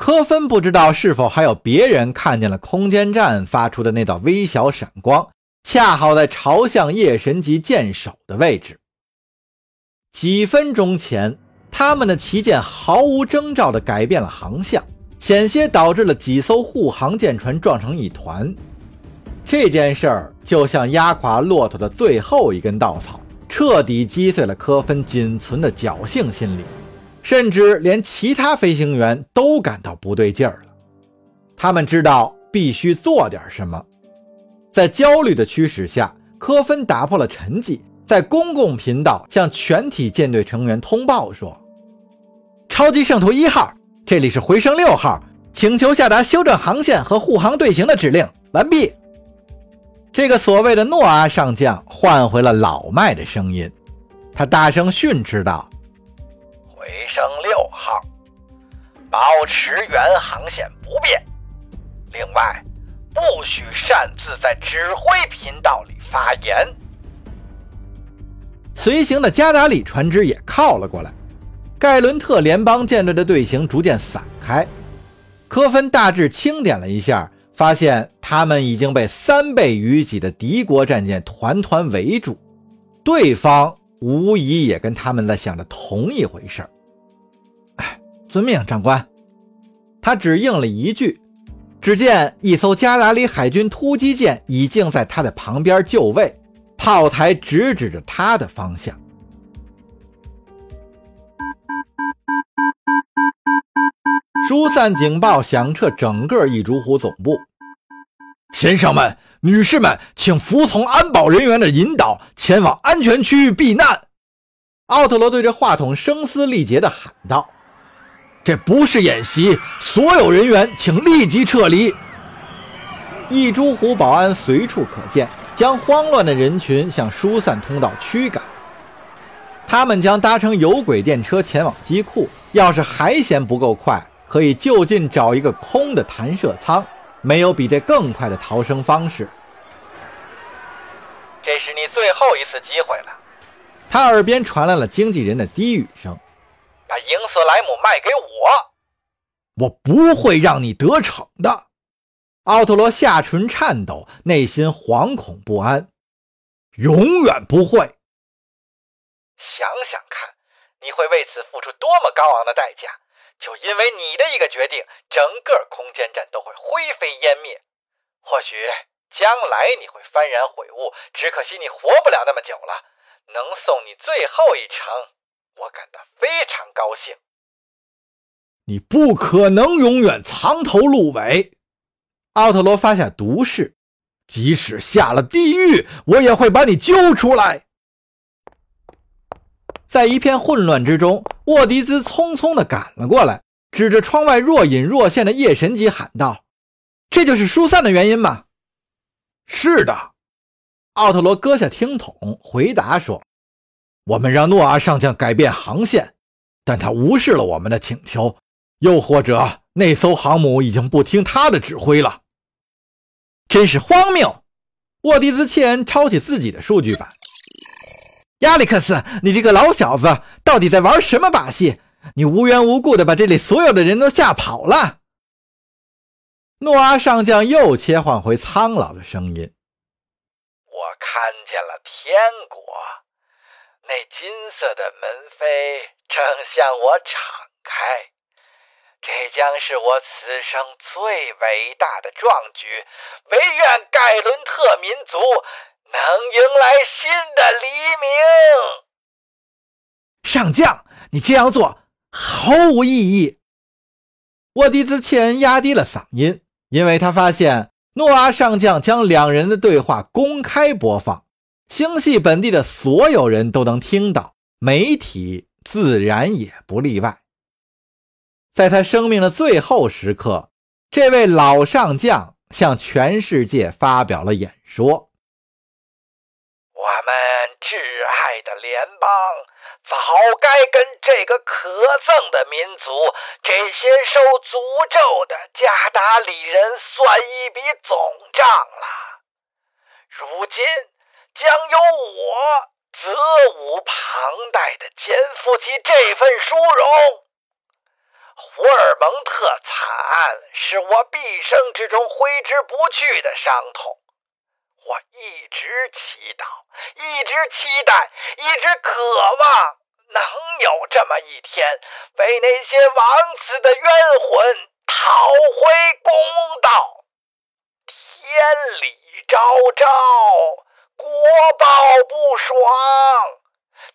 科芬不知道是否还有别人看见了空间站发出的那道微小闪光，恰好在朝向夜神级舰首的位置。几分钟前，他们的旗舰毫无征兆地改变了航向，险些导致了几艘护航舰船撞成一团。这件事儿就像压垮骆驼的最后一根稻草，彻底击碎了科芬仅存的侥幸心理。甚至连其他飞行员都感到不对劲儿了，他们知道必须做点什么。在焦虑的驱使下，科芬打破了沉寂，在公共频道向全体舰队成员通报说：“超级圣徒一号，这里是回声六号，请求下达修正航线和护航队形的指令，完毕。”这个所谓的诺阿上将换回了老迈的声音，他大声训斥道。回声六号，保持原航线不变。另外，不许擅自在指挥频道里发言。随行的加达里船只也靠了过来。盖伦特联邦舰队的队形逐渐散开。科芬大致清点了一下，发现他们已经被三倍于己的敌国战舰团团围住。对方无疑也跟他们在想着同一回事儿。遵命，长官。他只应了一句。只见一艘加达里海军突击舰已经在他的旁边就位，炮台直指着他的方向。疏散警报响彻整个异族湖总部。先生们、女士们，请服从安保人员的引导，前往安全区域避难。奥特罗对着话筒声嘶力竭地喊道。这不是演习，所有人员请立即撤离。一株湖保安随处可见，将慌乱的人群向疏散通道驱赶。他们将搭乘有轨电车前往机库，要是还嫌不够快，可以就近找一个空的弹射舱。没有比这更快的逃生方式。这是你最后一次机会了。他耳边传来了经纪人的低语声。把英瑟莱姆卖给我，我不会让你得逞的。奥特罗下唇颤抖，内心惶恐不安。永远不会。想想看，你会为此付出多么高昂的代价？就因为你的一个决定，整个空间站都会灰飞烟灭。或许将来你会幡然悔悟，只可惜你活不了那么久了。能送你最后一程。我感到非常高兴。你不可能永远藏头露尾。奥特罗发下毒誓，即使下了地狱，我也会把你揪出来。在一片混乱之中，沃迪兹匆匆地赶了过来，指着窗外若隐若现的夜神级喊道：“这就是疏散的原因吗？”“是的。”奥特罗搁下听筒，回答说。我们让诺阿上将改变航线，但他无视了我们的请求。又或者，那艘航母已经不听他的指挥了。真是荒谬！沃迪兹切恩抄起自己的数据板。亚历克斯，你这个老小子，到底在玩什么把戏？你无缘无故的把这里所有的人都吓跑了。诺阿上将又切换回苍老的声音：“我看见了天国。”那金色的门扉正向我敞开，这将是我此生最伟大的壮举。唯愿盖伦特民族能迎来新的黎明。上将，你这样做毫无意义。沃迪兹切恩压低了嗓音，因为他发现诺阿上将将两人的对话公开播放。星系本地的所有人都能听到，媒体自然也不例外。在他生命的最后时刻，这位老上将向全世界发表了演说：“我们挚爱的联邦早该跟这个可憎的民族、这些受诅咒的加达里人算一笔总账了。如今。”将由我责无旁贷的肩负起这份殊荣。胡尔蒙特惨案是我毕生之中挥之不去的伤痛。我一直祈祷，一直期待，一直渴望，能有这么一天，为那些枉死的冤魂讨回公道。天理昭昭，国报不爽。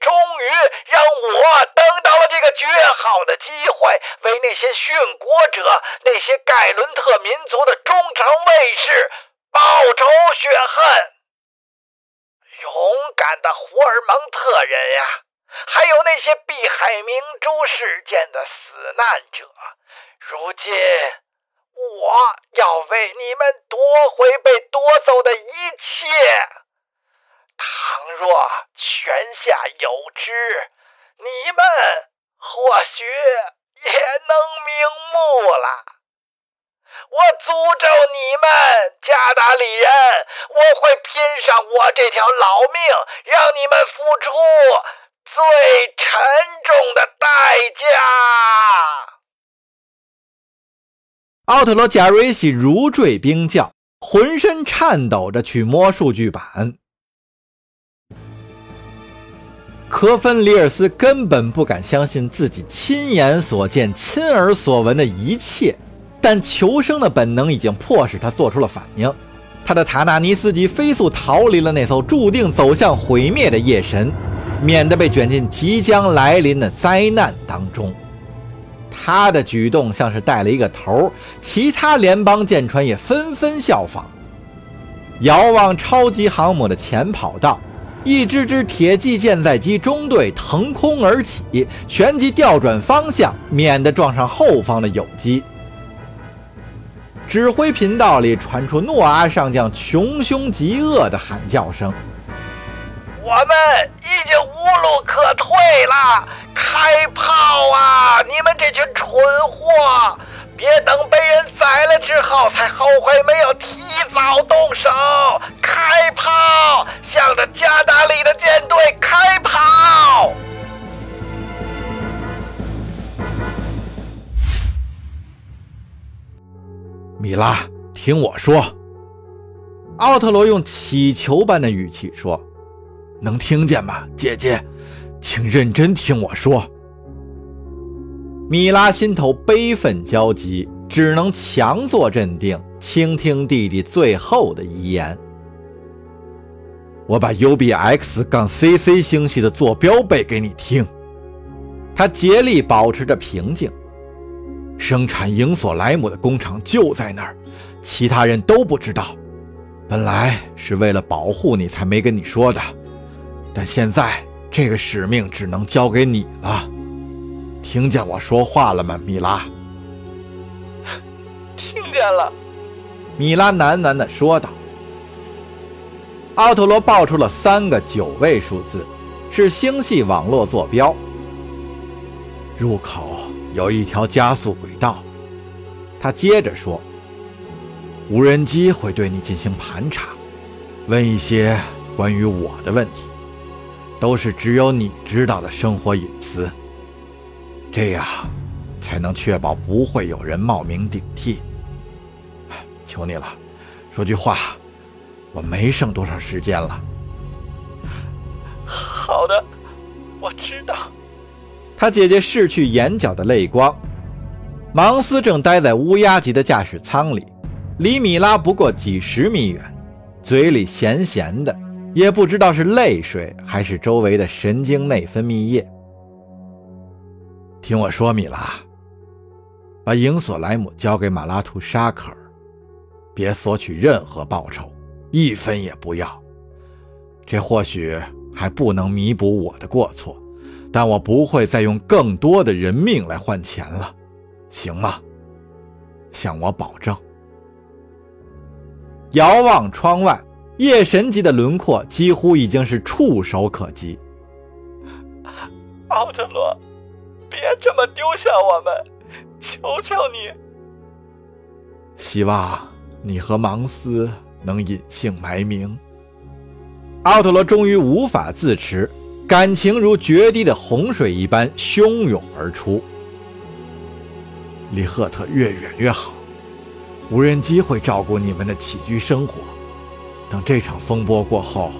终于让我等到了这个绝好的机会，为那些殉国者、那些盖伦特民族的忠诚卫士报仇雪恨。勇敢的胡尔蒙特人呀，还有那些碧海明珠事件的死难者，如今我要为你们夺回被夺走的一切。倘若泉下有知，你们或许也能瞑目了。我诅咒你们，加达里人！我会拼上我这条老命，让你们付出最沉重的代价。奥特罗·贾瑞西如坠冰窖，浑身颤抖着去摸数据板。科芬里尔斯根本不敢相信自己亲眼所见、亲耳所闻的一切，但求生的本能已经迫使他做出了反应。他的塔纳尼斯基飞速逃离了那艘注定走向毁灭的夜神，免得被卷进即将来临的灾难当中。他的举动像是带了一个头，其他联邦舰船也纷纷效仿。遥望超级航母的前跑道。一支支铁骑舰载机中队腾空而起，旋即调转方向，免得撞上后方的友机。指挥频道里传出诺阿上将穷凶极恶的喊叫声：“我们已经无路可退了，开炮啊！你们这群蠢货！”别等被人宰了之后才后悔没有提早动手，米拉，听我说。奥特罗用乞求般的语气说：“能听见吗，姐姐？请认真听我说。”米拉心头悲愤交集，只能强作镇定，倾听弟弟最后的遗言。我把 UBX 杠 CC 星系的坐标背给你听。他竭力保持着平静。生产影索莱姆的工厂就在那儿，其他人都不知道。本来是为了保护你才没跟你说的，但现在这个使命只能交给你了。听见我说话了吗，米拉？听见了，米拉喃喃地说道。奥特罗报出了三个九位数字，是星系网络坐标。入口有一条加速轨道。他接着说：“无人机会对你进行盘查，问一些关于我的问题，都是只有你知道的生活隐私。”这样，才能确保不会有人冒名顶替。求你了，说句话，我没剩多少时间了。好的，我知道。他姐姐拭去眼角的泪光。芒斯正待在乌鸦级的驾驶舱里，离米拉不过几十米远，嘴里咸咸的，也不知道是泪水还是周围的神经内分泌液。听我说，米拉，把影索莱姆交给马拉图沙克尔，别索取任何报酬，一分也不要。这或许还不能弥补我的过错，但我不会再用更多的人命来换钱了，行吗？向我保证。遥望窗外，夜神级的轮廓几乎已经是触手可及。奥特罗。别这么丢下我们，求求你！希望你和芒斯能隐姓埋名。奥特罗终于无法自持，感情如决堤的洪水一般汹涌而出。离赫特越远越好。无人机会照顾你们的起居生活。等这场风波过后，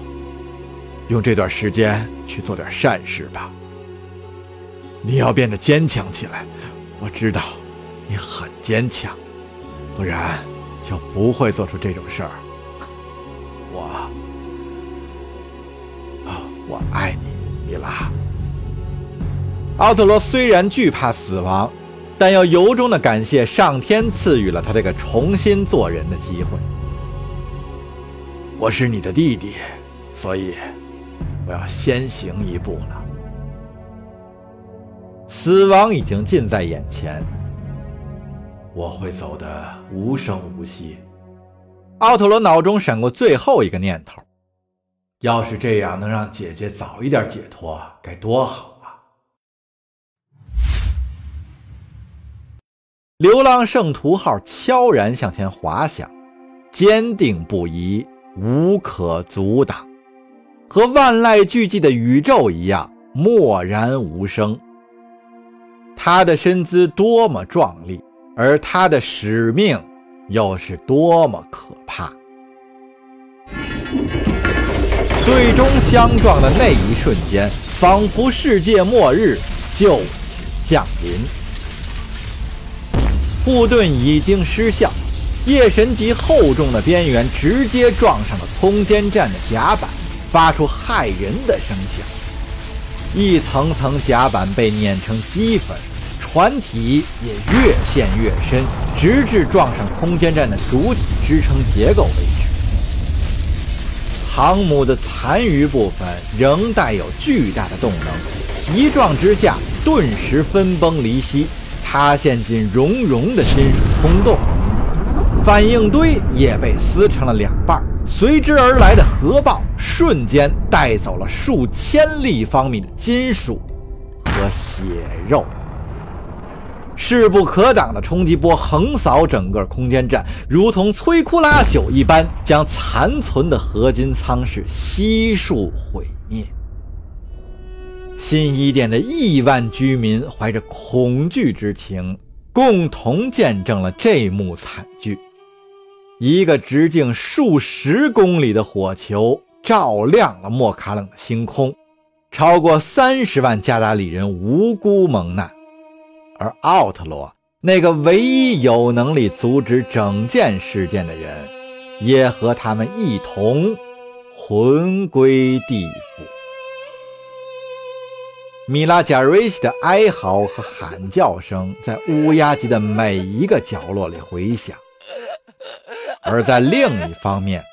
用这段时间去做点善事吧。你要变得坚强起来，我知道你很坚强，不然就不会做出这种事儿。我，啊，我爱你，米拉。奥特罗虽然惧怕死亡，但又由衷的感谢上天赐予了他这个重新做人的机会。我是你的弟弟，所以我要先行一步了。死亡已经近在眼前，我会走得无声无息。奥特罗脑中闪过最后一个念头：要是这样能让姐姐早一点解脱，该多好啊！流浪圣徒号悄然向前滑翔，坚定不移，无可阻挡，和万籁俱寂的宇宙一样默然无声。他的身姿多么壮丽，而他的使命又是多么可怕！最终相撞的那一瞬间，仿佛世界末日就此降临。护盾已经失效，夜神级厚重的边缘直接撞上了空间站的甲板，发出骇人的声响。一层层甲板被碾成齑粉，船体也越陷越深，直至撞上空间站的主体支撑结构为止。航母的残余部分仍带有巨大的动能，一撞之下，顿时分崩离析，塌陷进熔融的金属空洞。反应堆也被撕成了两半，随之而来的核爆瞬间带走了数千立方米的金属和血肉。势不可挡的冲击波横扫整个空间站，如同摧枯拉朽一般，将残存的合金舱室悉数毁灭。新伊甸的亿万居民怀着恐惧之情，共同见证了这幕惨剧。一个直径数十公里的火球照亮了莫卡冷的星空，超过三十万加达里人无辜蒙难。而奥特罗那个唯一有能力阻止整件事件的人，也和他们一同魂归地府。米拉贾瑞西的哀嚎和喊叫声在乌鸦集的每一个角落里回响，而在另一方面，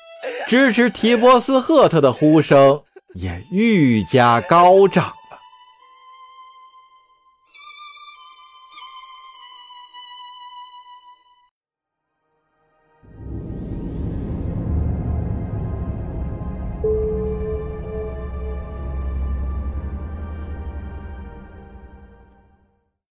支持提波斯赫特的呼声也愈加高涨。